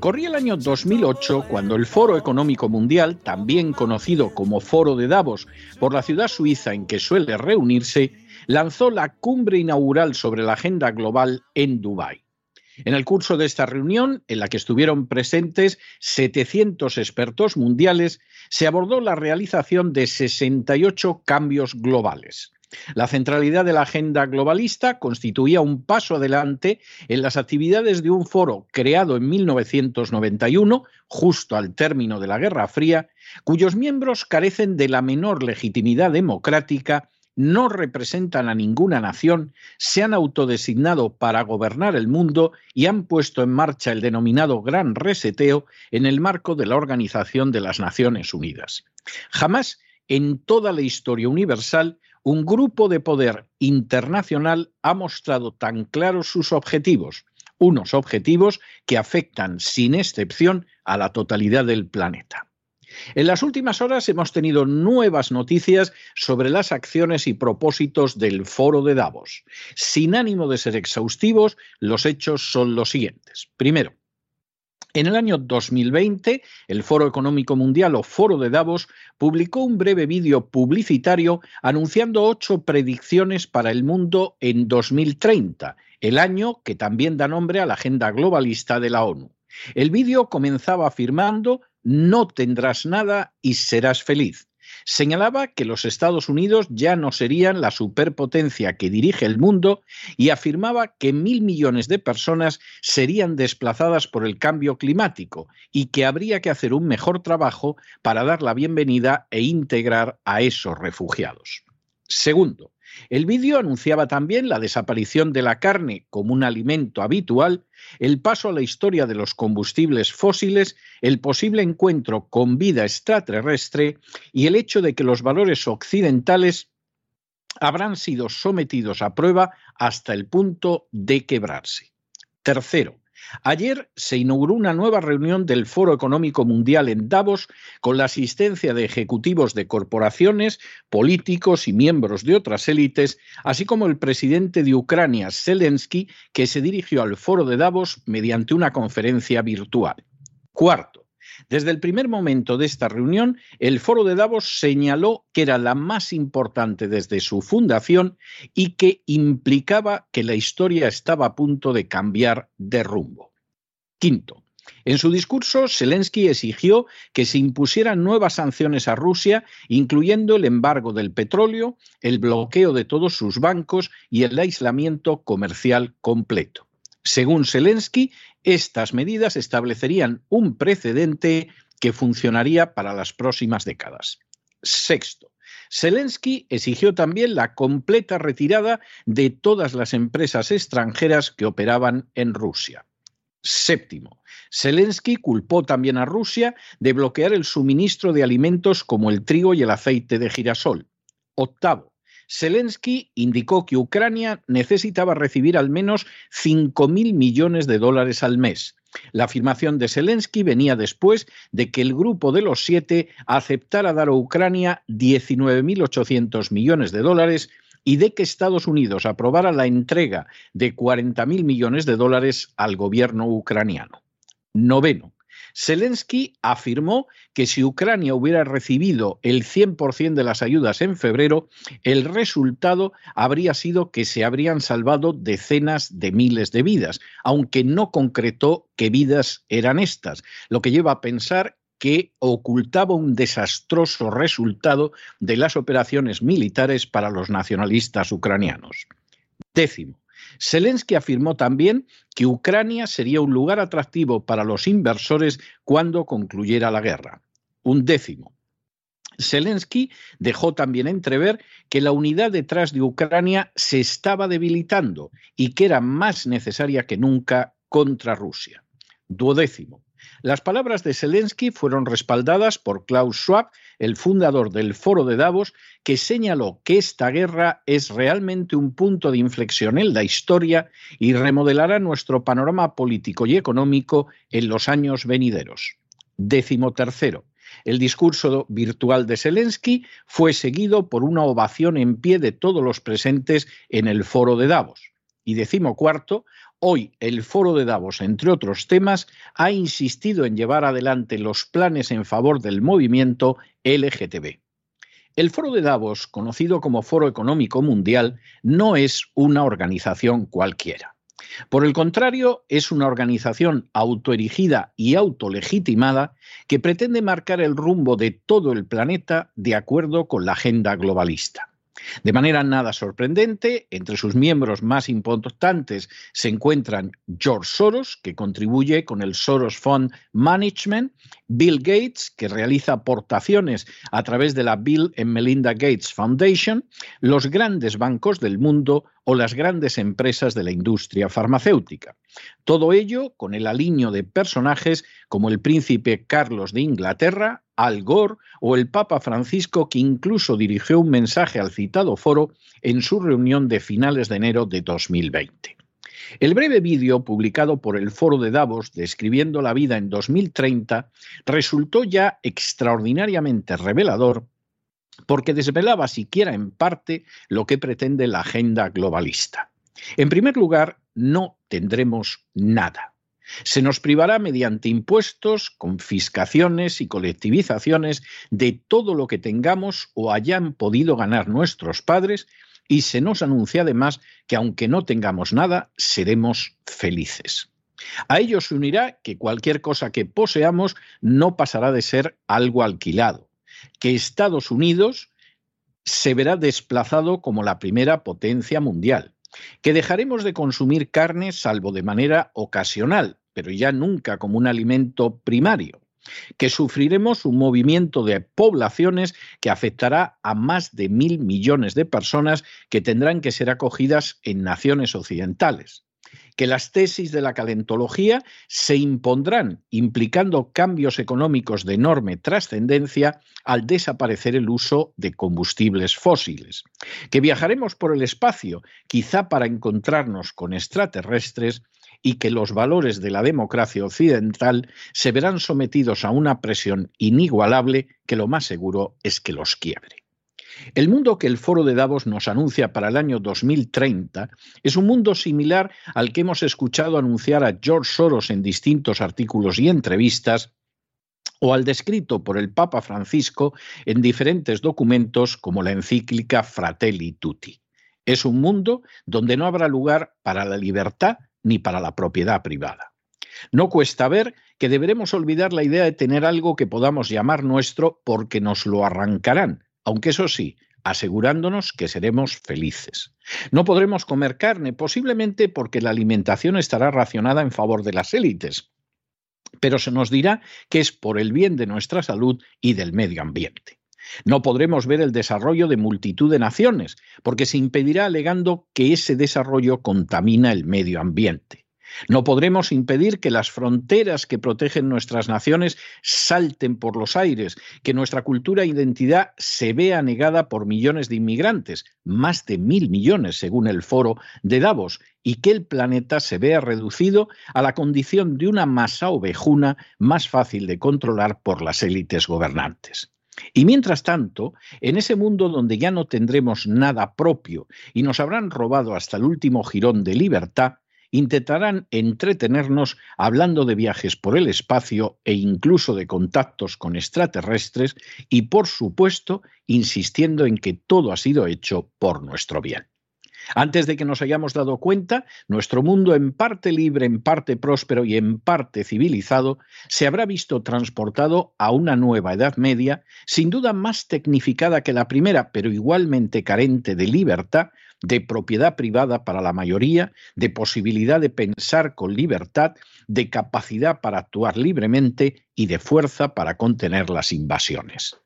Corría el año 2008 cuando el Foro Económico Mundial, también conocido como Foro de Davos por la ciudad suiza en que suele reunirse, lanzó la cumbre inaugural sobre la agenda global en Dubái. En el curso de esta reunión, en la que estuvieron presentes 700 expertos mundiales, se abordó la realización de 68 cambios globales. La centralidad de la agenda globalista constituía un paso adelante en las actividades de un foro creado en 1991, justo al término de la Guerra Fría, cuyos miembros carecen de la menor legitimidad democrática, no representan a ninguna nación, se han autodesignado para gobernar el mundo y han puesto en marcha el denominado Gran Reseteo en el marco de la Organización de las Naciones Unidas. Jamás en toda la historia universal un grupo de poder internacional ha mostrado tan claros sus objetivos, unos objetivos que afectan sin excepción a la totalidad del planeta. En las últimas horas hemos tenido nuevas noticias sobre las acciones y propósitos del foro de Davos. Sin ánimo de ser exhaustivos, los hechos son los siguientes. Primero, en el año 2020, el Foro Económico Mundial o Foro de Davos publicó un breve vídeo publicitario anunciando ocho predicciones para el mundo en 2030, el año que también da nombre a la agenda globalista de la ONU. El vídeo comenzaba afirmando no tendrás nada y serás feliz. Señalaba que los Estados Unidos ya no serían la superpotencia que dirige el mundo y afirmaba que mil millones de personas serían desplazadas por el cambio climático y que habría que hacer un mejor trabajo para dar la bienvenida e integrar a esos refugiados. Segundo, el vídeo anunciaba también la desaparición de la carne como un alimento habitual, el paso a la historia de los combustibles fósiles, el posible encuentro con vida extraterrestre y el hecho de que los valores occidentales habrán sido sometidos a prueba hasta el punto de quebrarse. Tercero, Ayer se inauguró una nueva reunión del Foro Económico Mundial en Davos con la asistencia de ejecutivos de corporaciones, políticos y miembros de otras élites, así como el presidente de Ucrania, Zelensky, que se dirigió al Foro de Davos mediante una conferencia virtual. Cuarto, desde el primer momento de esta reunión, el Foro de Davos señaló que era la más importante desde su fundación y que implicaba que la historia estaba a punto de cambiar de rumbo. Quinto, en su discurso, Zelensky exigió que se impusieran nuevas sanciones a Rusia, incluyendo el embargo del petróleo, el bloqueo de todos sus bancos y el aislamiento comercial completo. Según Zelensky, estas medidas establecerían un precedente que funcionaría para las próximas décadas. Sexto, Zelensky exigió también la completa retirada de todas las empresas extranjeras que operaban en Rusia. Séptimo, Zelensky culpó también a Rusia de bloquear el suministro de alimentos como el trigo y el aceite de girasol. Octavo, Zelensky indicó que Ucrania necesitaba recibir al menos 5.000 millones de dólares al mes. La afirmación de Zelensky venía después de que el grupo de los siete aceptara dar a Ucrania 19.800 millones de dólares y de que Estados Unidos aprobara la entrega de 40.000 millones de dólares al gobierno ucraniano. Noveno. Zelensky afirmó que si Ucrania hubiera recibido el 100% de las ayudas en febrero, el resultado habría sido que se habrían salvado decenas de miles de vidas, aunque no concretó qué vidas eran estas, lo que lleva a pensar que ocultaba un desastroso resultado de las operaciones militares para los nacionalistas ucranianos. Décimo, Zelensky afirmó también que Ucrania sería un lugar atractivo para los inversores cuando concluyera la guerra. Un décimo. Zelensky dejó también entrever que la unidad detrás de Ucrania se estaba debilitando y que era más necesaria que nunca contra Rusia. Duodécimo. Las palabras de Zelensky fueron respaldadas por Klaus Schwab, el fundador del Foro de Davos, que señaló que esta guerra es realmente un punto de inflexión en la historia y remodelará nuestro panorama político y económico en los años venideros. Décimo tercero. El discurso virtual de Zelensky fue seguido por una ovación en pie de todos los presentes en el foro de Davos. Y decimo cuarto, Hoy el Foro de Davos, entre otros temas, ha insistido en llevar adelante los planes en favor del movimiento LGTB. El Foro de Davos, conocido como Foro Económico Mundial, no es una organización cualquiera. Por el contrario, es una organización autoerigida y autolegitimada que pretende marcar el rumbo de todo el planeta de acuerdo con la agenda globalista. De manera nada sorprendente, entre sus miembros más importantes se encuentran George Soros, que contribuye con el Soros Fund Management, Bill Gates, que realiza aportaciones a través de la Bill and Melinda Gates Foundation, los grandes bancos del mundo o las grandes empresas de la industria farmacéutica. Todo ello con el alineo de personajes como el príncipe Carlos de Inglaterra, Al Gore o el Papa Francisco, que incluso dirigió un mensaje al citado foro en su reunión de finales de enero de 2020. El breve vídeo publicado por el Foro de Davos describiendo la vida en 2030 resultó ya extraordinariamente revelador porque desvelaba siquiera en parte lo que pretende la agenda globalista. En primer lugar, no tendremos nada. Se nos privará mediante impuestos, confiscaciones y colectivizaciones de todo lo que tengamos o hayan podido ganar nuestros padres y se nos anuncia además que aunque no tengamos nada, seremos felices. A ello se unirá que cualquier cosa que poseamos no pasará de ser algo alquilado, que Estados Unidos se verá desplazado como la primera potencia mundial, que dejaremos de consumir carne salvo de manera ocasional, pero ya nunca como un alimento primario, que sufriremos un movimiento de poblaciones que afectará a más de mil millones de personas que tendrán que ser acogidas en naciones occidentales que las tesis de la calentología se impondrán, implicando cambios económicos de enorme trascendencia al desaparecer el uso de combustibles fósiles, que viajaremos por el espacio, quizá para encontrarnos con extraterrestres, y que los valores de la democracia occidental se verán sometidos a una presión inigualable que lo más seguro es que los quiebre. El mundo que el Foro de Davos nos anuncia para el año 2030 es un mundo similar al que hemos escuchado anunciar a George Soros en distintos artículos y entrevistas o al descrito por el Papa Francisco en diferentes documentos como la encíclica Fratelli Tutti. Es un mundo donde no habrá lugar para la libertad ni para la propiedad privada. No cuesta ver que deberemos olvidar la idea de tener algo que podamos llamar nuestro porque nos lo arrancarán, aunque eso sí, asegurándonos que seremos felices. No podremos comer carne, posiblemente porque la alimentación estará racionada en favor de las élites, pero se nos dirá que es por el bien de nuestra salud y del medio ambiente. No podremos ver el desarrollo de multitud de naciones, porque se impedirá alegando que ese desarrollo contamina el medio ambiente. No podremos impedir que las fronteras que protegen nuestras naciones salten por los aires, que nuestra cultura e identidad se vea negada por millones de inmigrantes, más de mil millones según el foro de Davos, y que el planeta se vea reducido a la condición de una masa ovejuna más fácil de controlar por las élites gobernantes. Y mientras tanto, en ese mundo donde ya no tendremos nada propio y nos habrán robado hasta el último jirón de libertad, intentarán entretenernos hablando de viajes por el espacio e incluso de contactos con extraterrestres y, por supuesto, insistiendo en que todo ha sido hecho por nuestro bien. Antes de que nos hayamos dado cuenta, nuestro mundo en parte libre, en parte próspero y en parte civilizado se habrá visto transportado a una nueva Edad Media, sin duda más tecnificada que la primera, pero igualmente carente de libertad, de propiedad privada para la mayoría, de posibilidad de pensar con libertad, de capacidad para actuar libremente y de fuerza para contener las invasiones.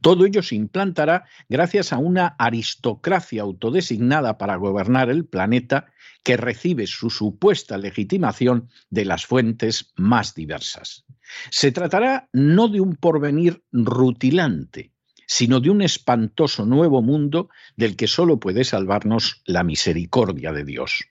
Todo ello se implantará gracias a una aristocracia autodesignada para gobernar el planeta que recibe su supuesta legitimación de las fuentes más diversas. Se tratará no de un porvenir rutilante, sino de un espantoso nuevo mundo del que solo puede salvarnos la misericordia de Dios.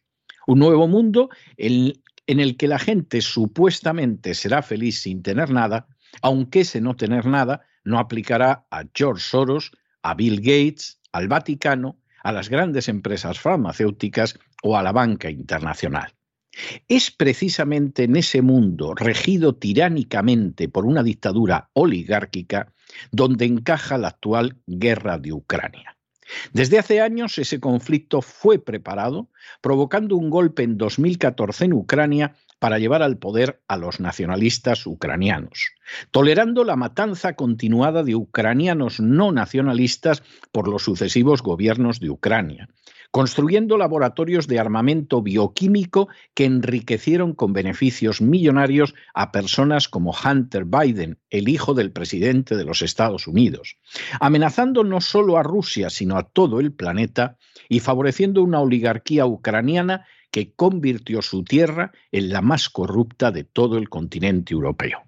Un nuevo mundo en, el que la gente supuestamente será feliz sin tener nada, aunque ese no tener nada no aplicará a George Soros, a Bill Gates, al Vaticano, a las grandes empresas farmacéuticas o a la banca internacional. Es precisamente en ese mundo regido tiránicamente por una dictadura oligárquica donde encaja la actual guerra de Ucrania. Desde hace años ese conflicto fue preparado, provocando un golpe en 2014 en Ucrania para llevar al poder a los nacionalistas ucranianos, tolerando la matanza continuada de ucranianos no nacionalistas por los sucesivos gobiernos de Ucrania, construyendo laboratorios de armamento bioquímico que enriquecieron con beneficios millonarios a personas como Hunter Biden, el hijo del presidente de los Estados Unidos, amenazando no solo a Rusia, sino a todo el planeta y favoreciendo una oligarquía ucraniana que convirtió su tierra en la más corrupta de todo el continente europeo.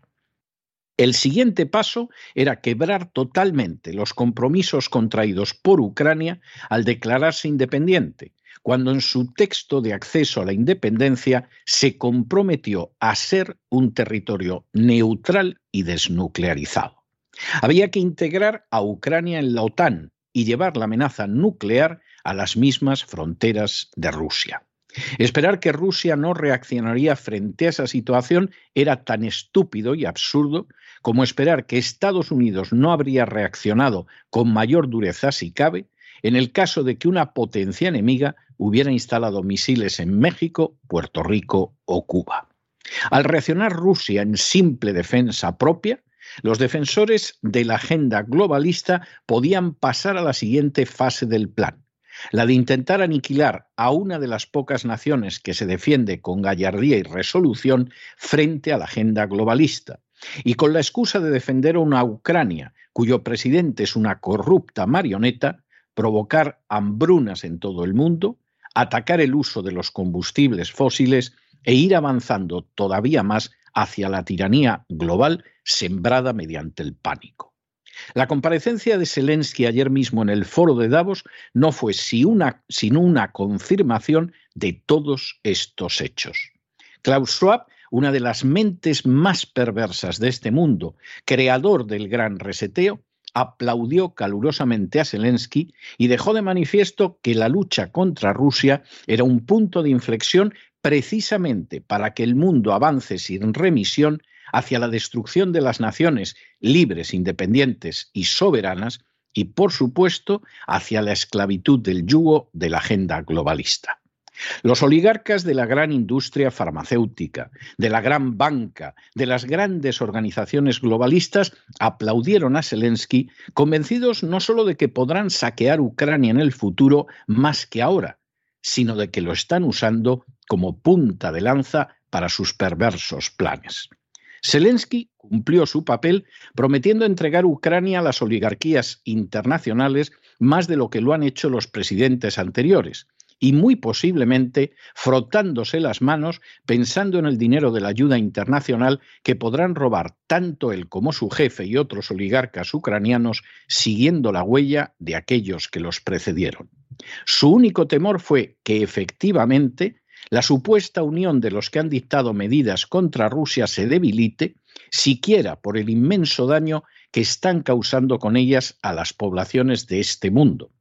El siguiente paso era quebrar totalmente los compromisos contraídos por Ucrania al declararse independiente, cuando en su texto de acceso a la independencia se comprometió a ser un territorio neutral y desnuclearizado. Había que integrar a Ucrania en la OTAN y llevar la amenaza nuclear a las mismas fronteras de Rusia. Esperar que Rusia no reaccionaría frente a esa situación era tan estúpido y absurdo como esperar que Estados Unidos no habría reaccionado con mayor dureza si cabe en el caso de que una potencia enemiga hubiera instalado misiles en México, Puerto Rico o Cuba. Al reaccionar Rusia en simple defensa propia, los defensores de la agenda globalista podían pasar a la siguiente fase del plan, la de intentar aniquilar a una de las pocas naciones que se defiende con gallardía y resolución frente a la agenda globalista, y con la excusa de defender a una Ucrania cuyo presidente es una corrupta marioneta, provocar hambrunas en todo el mundo, atacar el uso de los combustibles fósiles e ir avanzando todavía más hacia la tiranía global sembrada mediante el pánico. La comparecencia de Zelensky ayer mismo en el foro de Davos no fue sino una confirmación de todos estos hechos. Klaus Schwab, una de las mentes más perversas de este mundo, creador del gran reseteo, aplaudió calurosamente a Zelensky y dejó de manifiesto que la lucha contra Rusia era un punto de inflexión precisamente para que el mundo avance sin remisión hacia la destrucción de las naciones libres, independientes y soberanas, y por supuesto hacia la esclavitud del yugo de la agenda globalista. Los oligarcas de la gran industria farmacéutica, de la gran banca, de las grandes organizaciones globalistas aplaudieron a Zelensky, convencidos no solo de que podrán saquear Ucrania en el futuro más que ahora, sino de que lo están usando como punta de lanza para sus perversos planes. Zelensky cumplió su papel prometiendo entregar Ucrania a las oligarquías internacionales más de lo que lo han hecho los presidentes anteriores, y muy posiblemente frotándose las manos pensando en el dinero de la ayuda internacional que podrán robar tanto él como su jefe y otros oligarcas ucranianos siguiendo la huella de aquellos que los precedieron. Su único temor fue que efectivamente la supuesta unión de los que han dictado medidas contra Rusia se debilite, siquiera por el inmenso daño que están causando con ellas a las poblaciones de este mundo.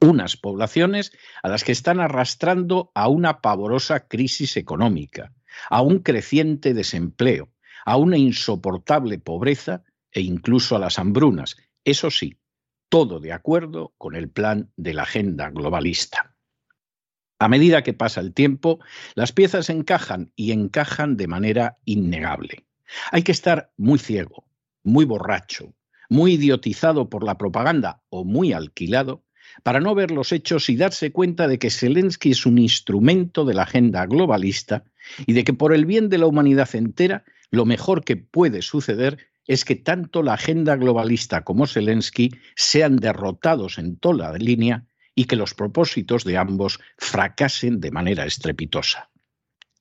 Unas poblaciones a las que están arrastrando a una pavorosa crisis económica, a un creciente desempleo, a una insoportable pobreza e incluso a las hambrunas. Eso sí, todo de acuerdo con el plan de la agenda globalista. A medida que pasa el tiempo, las piezas encajan y encajan de manera innegable. Hay que estar muy ciego, muy borracho, muy idiotizado por la propaganda o muy alquilado para no ver los hechos y darse cuenta de que Zelensky es un instrumento de la agenda globalista y de que por el bien de la humanidad entera lo mejor que puede suceder es que tanto la agenda globalista como Zelensky sean derrotados en toda la línea y que los propósitos de ambos fracasen de manera estrepitosa.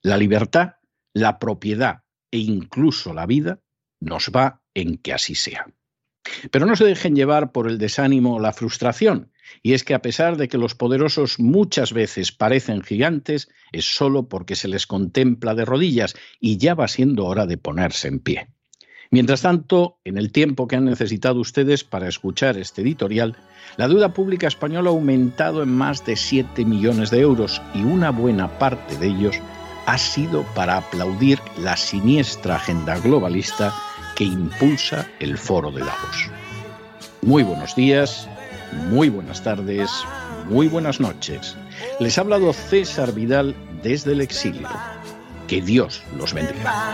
La libertad, la propiedad e incluso la vida nos va en que así sea. Pero no se dejen llevar por el desánimo o la frustración, y es que a pesar de que los poderosos muchas veces parecen gigantes, es solo porque se les contempla de rodillas y ya va siendo hora de ponerse en pie. Mientras tanto, en el tiempo que han necesitado ustedes para escuchar este editorial, la deuda pública española ha aumentado en más de 7 millones de euros y una buena parte de ellos ha sido para aplaudir la siniestra agenda globalista que impulsa el foro de Davos. Muy buenos días, muy buenas tardes, muy buenas noches. Les ha hablado César Vidal desde el exilio. Que Dios los bendiga.